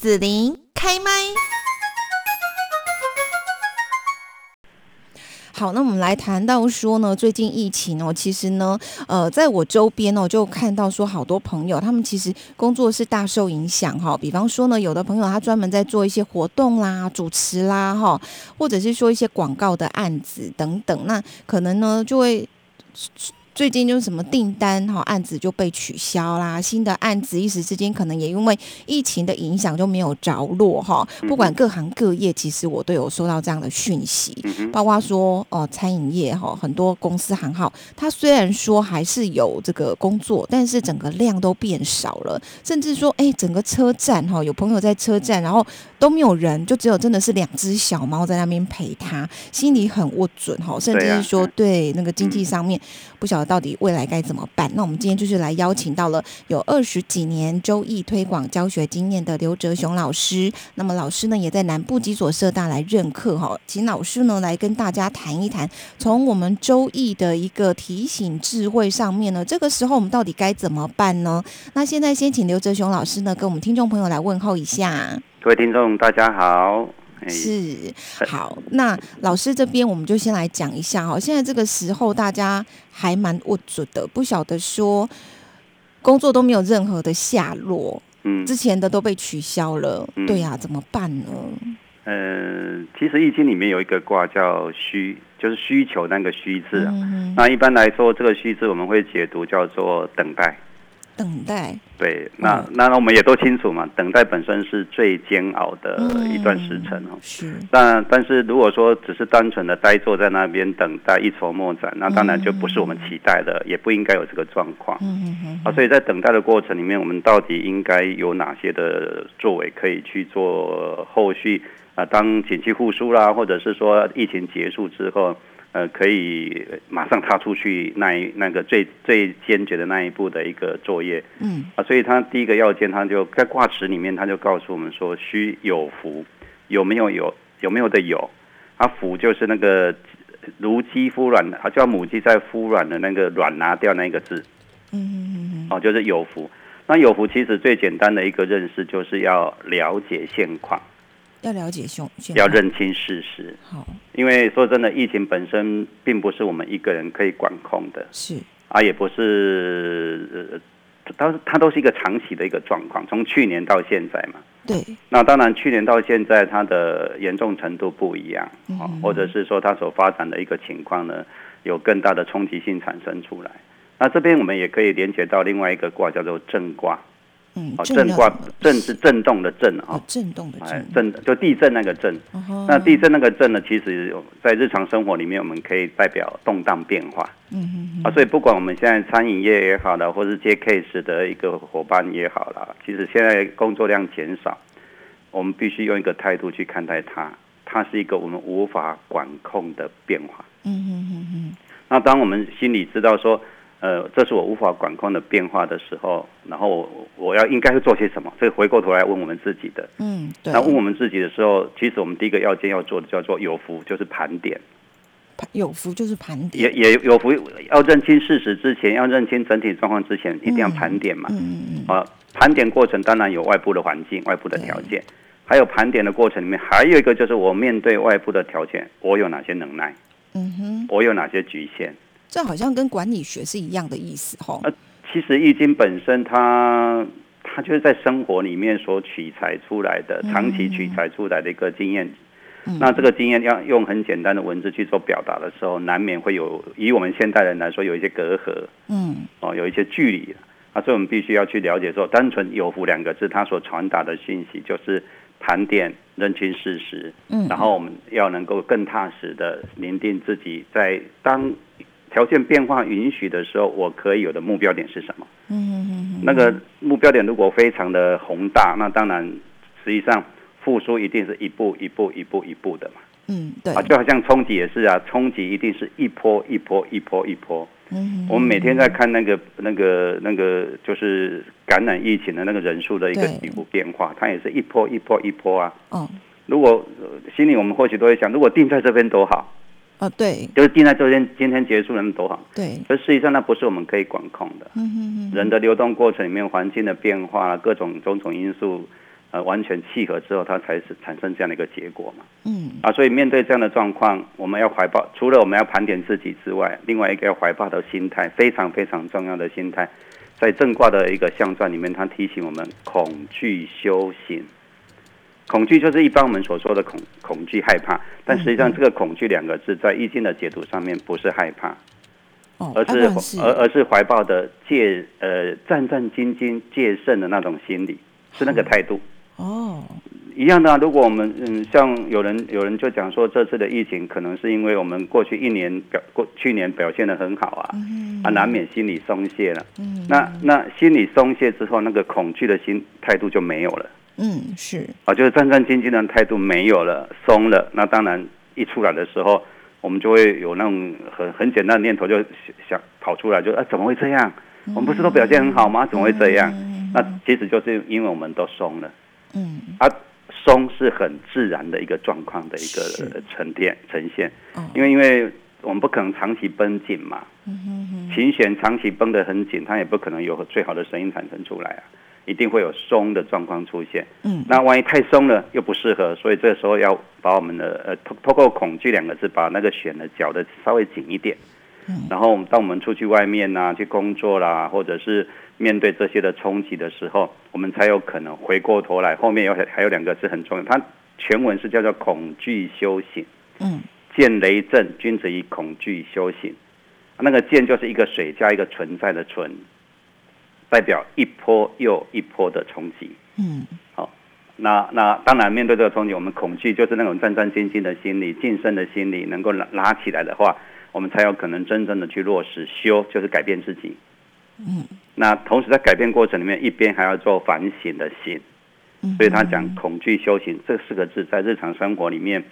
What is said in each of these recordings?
子琳开麦。好，那我们来谈到说呢，最近疫情哦，其实呢，呃，在我周边哦，就看到说好多朋友，他们其实工作是大受影响哈。比方说呢，有的朋友他专门在做一些活动啦、主持啦哈，或者是说一些广告的案子等等，那可能呢就会。最近就是什么订单哈案子就被取消啦，新的案子一时之间可能也因为疫情的影响就没有着落哈。不管各行各业，其实我都有收到这样的讯息，包括说哦餐饮业哈，很多公司行号，它虽然说还是有这个工作，但是整个量都变少了，甚至说哎整个车站哈，有朋友在车站，然后都没有人，就只有真的是两只小猫在那边陪他，心里很握准哈，甚至是说对那个经济上面不晓得。到底未来该怎么办？那我们今天就是来邀请到了有二十几年周易推广教学经验的刘哲雄老师。那么老师呢，也在南部几所社大来任课哈，请老师呢来跟大家谈一谈，从我们周易的一个提醒智慧上面呢，这个时候我们到底该怎么办呢？那现在先请刘哲雄老师呢，跟我们听众朋友来问候一下。各位听众，大家好。是好，那老师这边我们就先来讲一下哈。现在这个时候大家还蛮无助的，不晓得说工作都没有任何的下落，嗯，之前的都被取消了，嗯、对呀、啊，怎么办呢？呃，其实易经里面有一个卦叫需，就是需求那个需字啊。嗯、那一般来说，这个需字我们会解读叫做等待。等待，对，那那我们也都清楚嘛，等待本身是最煎熬的一段时辰哦。是，但但是如果说只是单纯的呆坐在那边等待一筹莫展，那当然就不是我们期待的，也不应该有这个状况。嗯嗯啊，所以在等待的过程里面，我们到底应该有哪些的作为可以去做后续啊？当景气复苏啦，或者是说疫情结束之后。呃，可以马上踏出去那一那个最最坚决的那一步的一个作业，嗯。啊，所以他第一个要件，他就在卦辞里面，他就告诉我们说，需有福，有没有有有没有的有，啊，福就是那个如鸡孵卵，啊，叫母鸡在孵卵的那个卵拿掉那个字，嗯嗯嗯，哦，就是有福。那有福其实最简单的一个认识，就是要了解现况。要了解凶，要认清事实。好，因为说真的，疫情本身并不是我们一个人可以管控的。是啊，也不是，它它都是一个长期的一个状况，从去年到现在嘛。对。那当然，去年到现在，它的严重程度不一样，嗯，或者是说它所发展的一个情况呢，有更大的冲击性产生出来。那这边我们也可以连接到另外一个卦，叫做正卦。嗯，震卦震是震动的震啊，震动的震，震就地震那个震。那地震那个震呢，其实在日常生活里面，我们可以代表动荡变化。嗯嗯啊，所以不管我们现在餐饮业也好了，或是接 case 的一个伙伴也好了，其实现在工作量减少，我们必须用一个态度去看待它，它是一个我们无法管控的变化。嗯嗯嗯嗯。那当我们心里知道说。呃，这是我无法管控的变化的时候，然后我，我要应该会做些什么？这个回过头来问我们自己的。嗯，对。那问我们自己的时候，其实我们第一个要件要做的叫做有福，就是盘点。有福就是盘点。也也有福，要认清事实之前，要认清整体状况之前，一定要盘点嘛。嗯嗯嗯。啊，盘点过程当然有外部的环境、外部的条件，还有盘点的过程里面还有一个就是我面对外部的条件，我有哪些能耐？嗯哼。我有哪些局限？这好像跟管理学是一样的意思，吼。呃，其实易经本身它，它它就是在生活里面所取材出来的，长期取材出来的一个经验。嗯、那这个经验要用很简单的文字去做表达的时候，难免会有以我们现代人来说有一些隔阂，嗯，哦，有一些距离。啊，所以我们必须要去了解说，单纯有福两个字，它所传达的信息就是盘点、认清事实，嗯，然后我们要能够更踏实的拟定自己在当。条件变化允许的时候，我可以有的目标点是什么？嗯嗯嗯。那个目标点如果非常的宏大，那当然实际上复苏一定是一步一步一步一步的嘛。嗯，对。啊，就好像冲击也是啊，冲击一定是一波一波一波一波。嗯。我们每天在看那个那个那个就是感染疫情的那个人数的一个起伏变化，它也是一波一波一波啊。嗯。如果心里我们或许都会想，如果定在这边多好。哦，对，就是定在周天，今天结束能多好。对，可实际上那不是我们可以管控的。嗯嗯嗯。人的流动过程里面，环境的变化，各种种种因素，呃完全契合之后，它才是产生这样的一个结果嘛。嗯啊，所以面对这样的状况，我们要怀抱除了我们要盘点自己之外，另外一个要怀抱的心态，非常非常重要的心态，在正卦的一个象传里面，它提醒我们恐惧修行。恐惧就是一般我们所说的恐恐惧害怕，但实际上这个恐惧两个字在易经的解读上面不是害怕，而是而而是怀抱的戒呃战战兢兢戒慎的那种心理，是那个态度。哦，一样的啊。如果我们嗯像有人有人就讲说这次的疫情可能是因为我们过去一年表过去年表现的很好啊，啊难免心理松懈了。嗯，那那心理松懈之后，那个恐惧的心态度就没有了。嗯，是啊，就是战战兢兢的态度没有了，松了。那当然一出来的时候，我们就会有那种很很简单的念头，就想跑出来就，啊怎么会这样？我们不是都表现很好吗？怎么会这样？那其实就是因为我们都松了。嗯，啊，松是很自然的一个状况的一个沉淀呈现。因为因为我们不可能长期绷紧嘛。嗯，琴弦长期绷得很紧，它也不可能有最好的声音产生出来啊。一定会有松的状况出现，嗯，那万一太松了又不适合，所以这个时候要把我们的呃，透透过恐惧两个字，把那个弦呢绞得稍微紧一点，嗯，然后当我们出去外面呐、啊，去工作啦，或者是面对这些的冲击的时候，我们才有可能回过头来。后面有还有两个字很重要，它全文是叫做恐惧修行，嗯，见雷震，君子以恐惧修行，那个见就是一个水加一个存在的存。代表一波又一波的冲击，嗯，好，那那当然面对这个冲击，我们恐惧就是那种战战兢兢的心理、谨慎的心理，能够拉拉起来的话，我们才有可能真正的去落实修，就是改变自己，嗯，那同时在改变过程里面，一边还要做反省的心，所以他讲恐惧修行这四个字，在日常生活里面，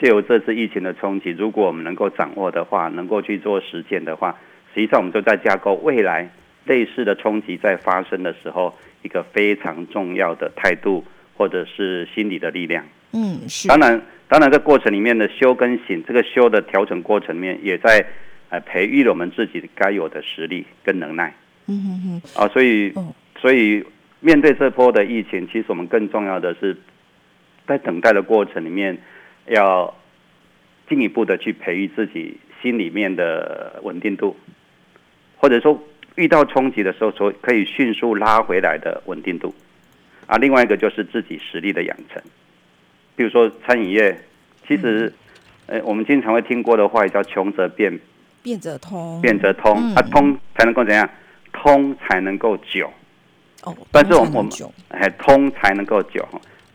借由这次疫情的冲击，如果我们能够掌握的话，能够去做实践的话，实际上我们就在架构未来。类似的冲击在发生的时候，一个非常重要的态度或者是心理的力量。嗯，是。当然，当然，这过程里面的修跟醒，这个修的调整过程里面，也在呃培育了我们自己该有的实力跟能耐。嗯哼哼。啊，所以，所以面对这波的疫情，其实我们更重要的是，在等待的过程里面，要进一步的去培育自己心里面的稳定度，或者说。遇到冲击的时候，所可以迅速拉回来的稳定度，啊，另外一个就是自己实力的养成。比如说餐饮业，其实，呃，我们经常会听过的话，也叫穷则变，变则通，变则通，啊，通才能够怎样？通才能够久。哦，但是我们，哎，通才能够久。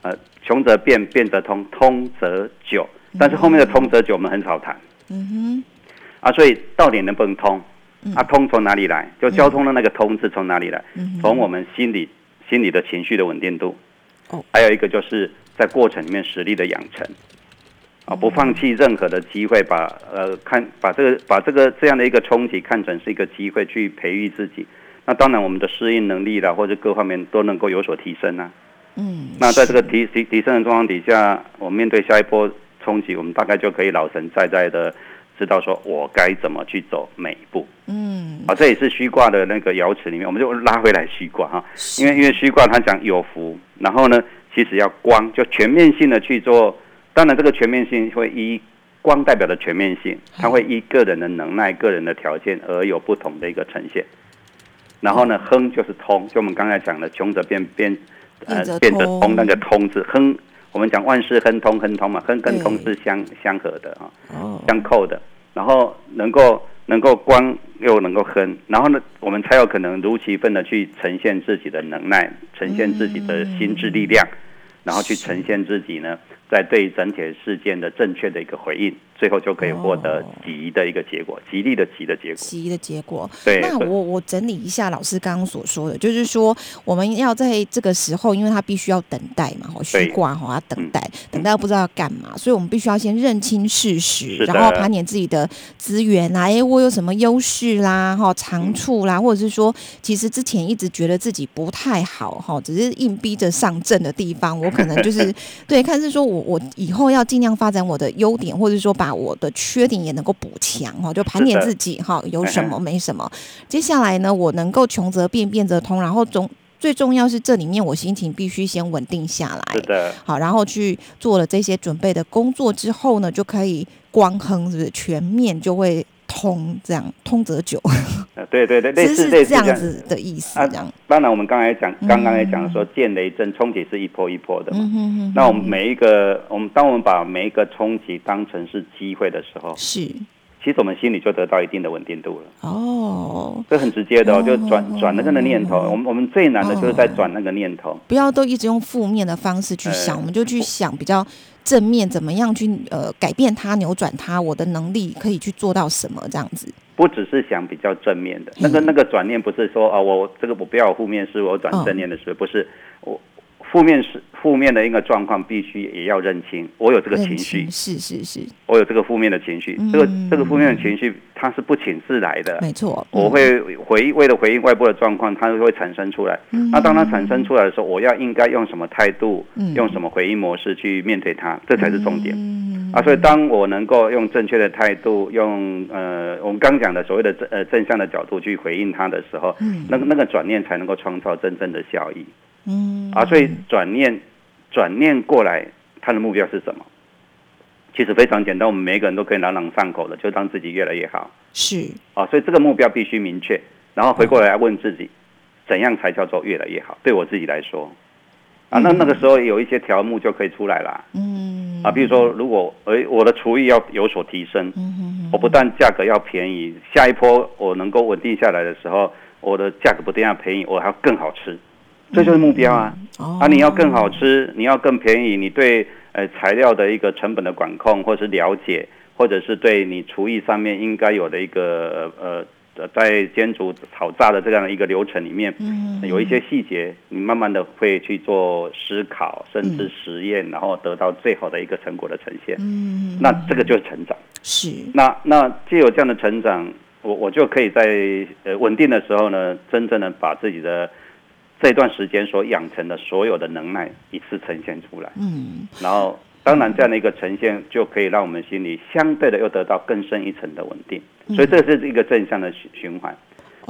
呃，穷则变，变则通，通则久。但是后面的通则久，我们很少谈。嗯哼。啊，所以到底能不能通？啊，通从哪里来？就交通的那个通是从哪里来？从我们心理、心理的情绪的稳定度。哦还有一个就是在过程里面实力的养成。啊，不放弃任何的机会，把呃看把这个把这个这样的一个冲击看成是一个机会去培育自己。那当然，我们的适应能力啦，或者各方面都能够有所提升啊。嗯。那在这个提提提升的状况底下，我们面对下一波冲击，我们大概就可以老神在在的。知道说我该怎么去走每一步，嗯，啊，这也是虚卦的那个爻辞里面，我们就拉回来虚卦哈，因为因为虚卦它讲有福，然后呢，其实要光，就全面性的去做，当然这个全面性会依光代表的全面性，它会依个人的能耐、个人的条件而有不同的一个呈现，然后呢，亨就是通，就我们刚才讲的穷则变变，呃，变则通，那个通字亨。我们讲万事亨通，亨通嘛，亨跟通是相相合的啊，相扣的。然后能够能够光又能够亨，然后呢，我们才有可能如其分的去呈现自己的能耐，呈现自己的心智力量，然后去呈现自己呢。在对整体事件的正确的一个回应，最后就可以获得吉的一个结果，吉利的吉的结果，吉的结果。对，那我我整理一下老师刚刚所说的，就是说我们要在这个时候，因为他必须要等待嘛，哈，虚卦哈要等待，嗯、等待不知道要干嘛，所以我们必须要先认清事实，然后盘点自己的资源啦，哎，我有什么优势啦，哈，长处啦，或者是说，其实之前一直觉得自己不太好，哈，只是硬逼着上阵的地方，我可能就是对，看是说我。我我以后要尽量发展我的优点，或者说把我的缺点也能够补强哈，就盘点自己哈，有什么没什么。接下来呢，我能够穷则变，变则通，然后总最重要是这里面我心情必须先稳定下来。是的。好，然后去做了这些准备的工作之后呢，就可以光亨，是不是全面就会通？这样通则久。对对对，类似类似这样子的意思。这样。当然，我们刚才讲，刚刚也讲说，见雷震冲击是一波一波的嘛。那我们每一个，我们当我们把每一个冲击当成是机会的时候，是。其实我们心里就得到一定的稳定度了。哦，这很直接的，哦，就转转那个的念头。我们我们最难的就是在转那个念头。不要都一直用负面的方式去想，我们就去想比较正面，怎么样去呃改变它、扭转它。我的能力可以去做到什么？这样子。不只是想比较正面的，那个那个转念不是说啊，我这个我不要负面思维，我转正念的思维，不是我。负面是负面的一个状况，必须也要认清。我有这个情绪，是是是，我有这个负面的情绪。这个这个负面的情绪，它是不请自来的。没错，我会回为了回应外部的状况，它会产生出来。那当它产生出来的时候，我要应该用什么态度，用什么回应模式去面对它，这才是重点。啊，所以当我能够用正确的态度，用呃我们刚讲的所谓的正呃正向的角度去回应它的时候，那个那个转念才能够创造真正的效益。嗯啊，所以转念，转念过来，他的目标是什么？其实非常简单，我们每一个人都可以朗朗上口的，就让自己越来越好。是啊，所以这个目标必须明确，然后回过来问自己，怎样才叫做越来越好？对我自己来说，啊，那那个时候有一些条目就可以出来了。嗯啊，比如说，如果诶我的厨艺要有所提升，嗯我不但价格要便宜，下一波我能够稳定下来的时候，我的价格不但要便宜，我还要更好吃。这就是目标啊！啊，你要更好吃，你要更便宜，你对呃材料的一个成本的管控，或是了解，或者是对你厨艺上面应该有的一个呃在煎煮炒炸的这样的一个流程里面，有一些细节，你慢慢的会去做思考，甚至实验，然后得到最好的一个成果的呈现。嗯，那这个就是成长。是。那那既有这样的成长，我我就可以在呃稳定的时候呢，真正的把自己的。这段时间所养成的所有的能耐一次呈现出来，嗯，然后当然这样的一个呈现就可以让我们心里相对的又得到更深一层的稳定，所以这是一个正向的循循环。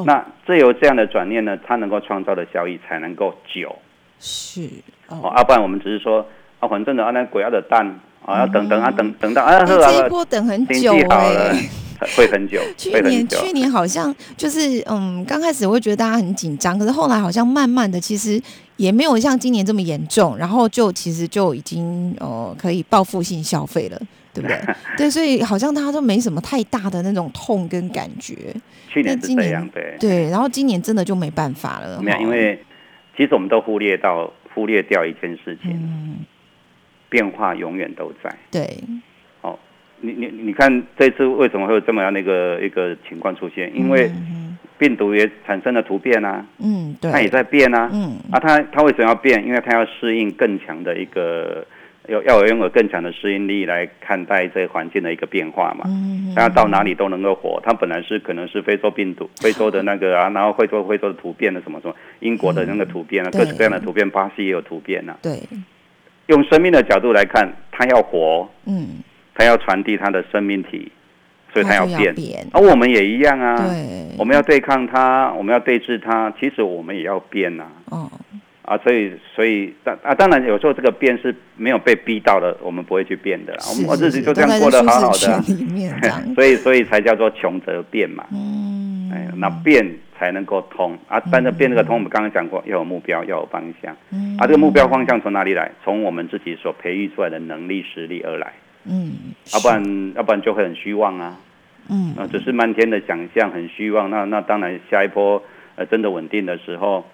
那这由这样的转念呢，它能够创造的效益才能够久，是。哦，要不然我们只是说啊，反正的啊那鬼要的蛋啊，要等等啊等等到啊，这一波等很久哎。会很久。去年去年好像就是嗯，刚开始我会觉得大家很紧张，可是后来好像慢慢的，其实也没有像今年这么严重，然后就其实就已经呃可以报复性消费了，对不对？对，所以好像大家都没什么太大的那种痛跟感觉。去年是这样对，对，然后今年真的就没办法了。没有，因为其实我们都忽略到忽略掉一件事情，嗯，变化永远都在。对。你你你看这次为什么会有这么样的一个一个情况出现？因为病毒也产生了突变啊，嗯，对，它也在变啊，嗯，啊，它它为什么要变？因为它要适应更强的一个，要要拥有更强的适应力来看待这个环境的一个变化嘛，嗯，它到哪里都能够活。它本来是可能是非洲病毒，非洲的那个啊，然后非洲非洲的突变的什么什么，英国的那个突变啊，各式各样的突变，巴西也有突变啊，对，用生命的角度来看，它要活，嗯。他要传递他的生命体，所以他要变。而、啊、我们也一样啊，对，我们要对抗他，我们要对峙他，其实我们也要变呐、啊。哦，啊，所以，所以，当啊，当然有时候这个变是没有被逼到的，我们不会去变的。我们日子就这样过得好好的。所以，所以才叫做穷则变嘛。嗯，哎，那变才能够通啊。但是变这个通，我们刚刚讲过，要有目标，要有方向。嗯，啊，这个目标方向从哪里来？从我们自己所培育出来的能力、实力而来。嗯，要不然，要不然就会很虚妄啊。嗯，啊，只是漫天的想象，很虚妄。那那当然，下一波呃真的稳定的时候，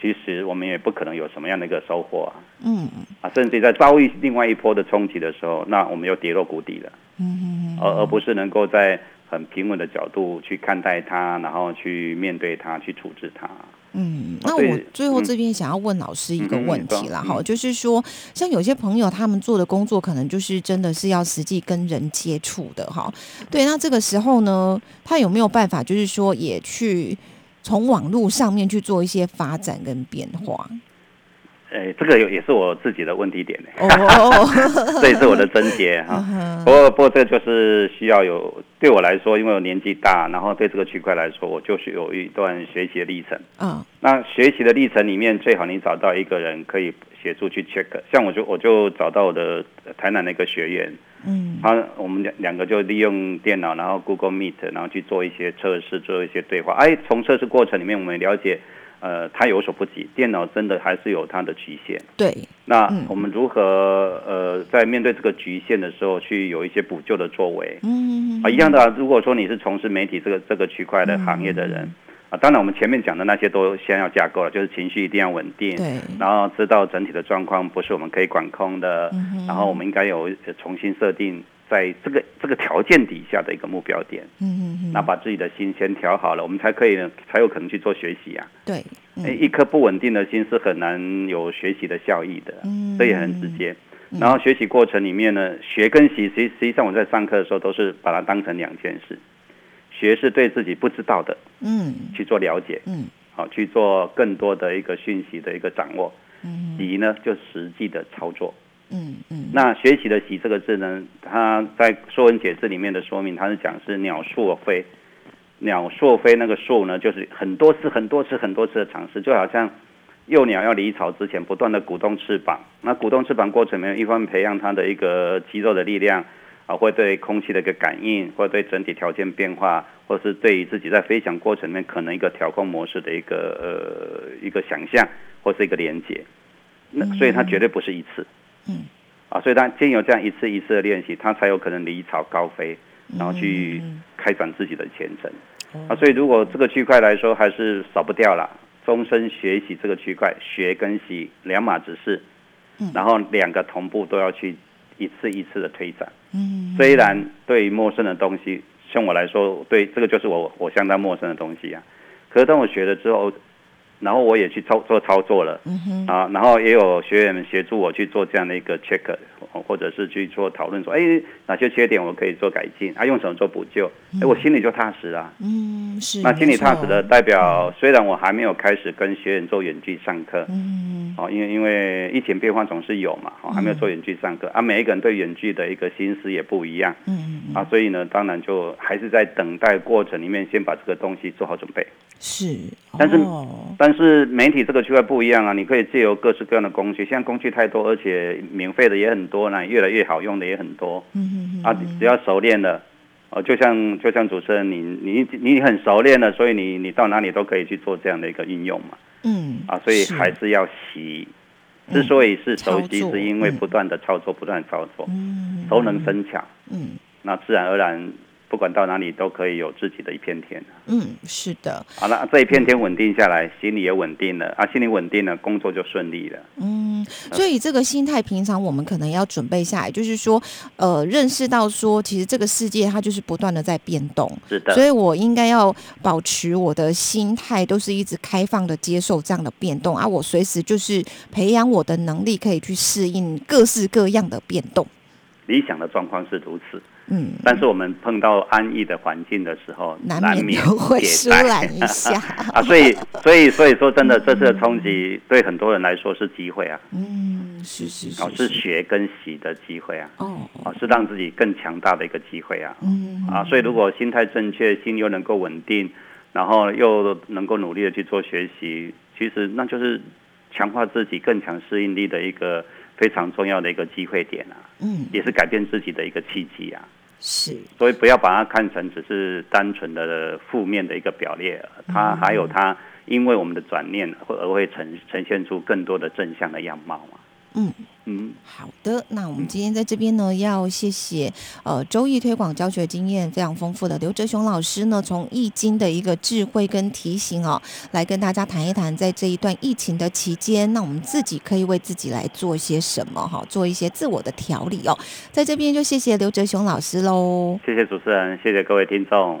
其实我们也不可能有什么样的一个收获啊。嗯，啊，甚至在遭遇另外一波的冲击的时候，那我们又跌落谷底了。嗯，而而不是能够在很平稳的角度去看待它，然后去面对它，去处置它。嗯，那我最后这边想要问老师一个问题啦哈，就是说，像有些朋友他们做的工作，可能就是真的是要实际跟人接触的哈。对，那这个时候呢，他有没有办法，就是说也去从网络上面去做一些发展跟变化？哎，这个也也是我自己的问题点 这也是我的症结哈。不过不过这就是需要有对我来说，因为我年纪大，然后对这个区块来说，我就是有一段学习的历程。嗯，那学习的历程里面，最好你找到一个人可以协助去 check。像我就我就找到我的台南那个学员，嗯，他我们两两个就利用电脑，然后 Google Meet，然后去做一些测试，做一些对话。哎，从测试过程里面，我们了解。呃，它有所不及，电脑真的还是有它的局限。对，那我们如何呃，在面对这个局限的时候，去有一些补救的作为？嗯，啊，一样的啊。如果说你是从事媒体这个这个区块的行业的人，嗯、啊，当然我们前面讲的那些都先要架构了，就是情绪一定要稳定，对，然后知道整体的状况不是我们可以管控的，嗯、然后我们应该有重新设定。在这个这个条件底下的一个目标点，嗯嗯嗯，那把自己的心先调好了，我们才可以呢，才有可能去做学习啊。对，嗯、一颗不稳定的心是很难有学习的效益的，嗯，这也很直接。嗯、然后学习过程里面呢，学跟习，实实际上我在上课的时候都是把它当成两件事，学是对自己不知道的，嗯，去做了解，嗯，好去做更多的一个讯息的一个掌握，嗯，习呢就实际的操作。嗯嗯，那学习的习这个字呢，它在《说文解字》里面的说明，它是讲是鸟朔飞，鸟朔飞那个朔呢，就是很多次、很多次、很多次的尝试，就好像幼鸟要离巢之前，不断的鼓动翅膀。那鼓动翅膀过程里面，一方面培养它的一个肌肉的力量啊，会对空气的一个感应，或对整体条件变化，或是对于自己在飞翔过程里面可能一个调控模式的一个呃一个想象，或是一个连接。那所以它绝对不是一次。啊，所以他经由这样一次一次的练习，他才有可能离巢高飞，然后去开展自己的前程。嗯、啊，所以如果这个区块来说，还是少不掉了。终身学习这个区块，学跟习两码子事，然后两个同步都要去一次一次的推展。嗯，虽然对于陌生的东西，像我来说，对这个就是我我相当陌生的东西啊。可是当我学了之后，然后我也去操做操作了，嗯、啊，然后也有学员们协助我去做这样的一个 check，或者是去做讨论，说，哎，哪些缺点我可以做改进，啊，用什么做补救，哎、嗯，我心里就踏实了。嗯，是。那心里踏实的代表，嗯、虽然我还没有开始跟学员做远距上课，嗯，哦，因为因为疫情变化总是有嘛，哦，还没有做远距上课，嗯、啊，每一个人对远距的一个心思也不一样，嗯，啊，所以呢，当然就还是在等待过程里面，先把这个东西做好准备。是，但是、哦、但是媒体这个区块不一样啊，你可以借由各式各样的工具，现在工具太多，而且免费的也很多，呢越来越好用的也很多。嗯嗯嗯。啊，只要熟练了，哦，就像就像主持人你你你很熟练了，所以你你到哪里都可以去做这样的一个应用嘛。嗯。啊，所以还是要习。之所以是熟悉，是因为不断的操作，不断操作，嗯，熟能生巧。嗯。那自然而然。不管到哪里都可以有自己的一片天。嗯，是的。好了，这一片天稳定下来，嗯、心里也稳定了啊，心里稳定了，工作就顺利了。嗯，所以这个心态，平常我们可能要准备下来，就是说，呃，认识到说，其实这个世界它就是不断的在变动。是的。所以我应该要保持我的心态，都是一直开放的接受这样的变动啊，我随时就是培养我的能力，可以去适应各式各样的变动。理想的状况是如此。嗯，但是我们碰到安逸的环境的时候，难免会疏懒一下 啊。所以，所以，所以说，真的，这次的冲击对很多人来说是机会啊。嗯，是是是，是学跟习的机会啊。哦，啊，是让自己更强大的一个机会啊。嗯，啊，所以如果心态正确，心又能够稳定，然后又能够努力的去做学习，其实那就是强化自己更强适应力的一个非常重要的一个机会点啊。嗯，也是改变自己的一个契机啊。是，所以不要把它看成只是单纯的负面的一个表列，它还有它因为我们的转念而会呈呈现出更多的正向的样貌嘛。嗯嗯，好的，那我们今天在这边呢，要谢谢呃周易推广教学经验非常丰富的刘哲雄老师呢，从易经的一个智慧跟提醒哦，来跟大家谈一谈，在这一段疫情的期间，那我们自己可以为自己来做些什么哈，做一些自我的调理哦。在这边就谢谢刘哲雄老师喽，谢谢主持人，谢谢各位听众。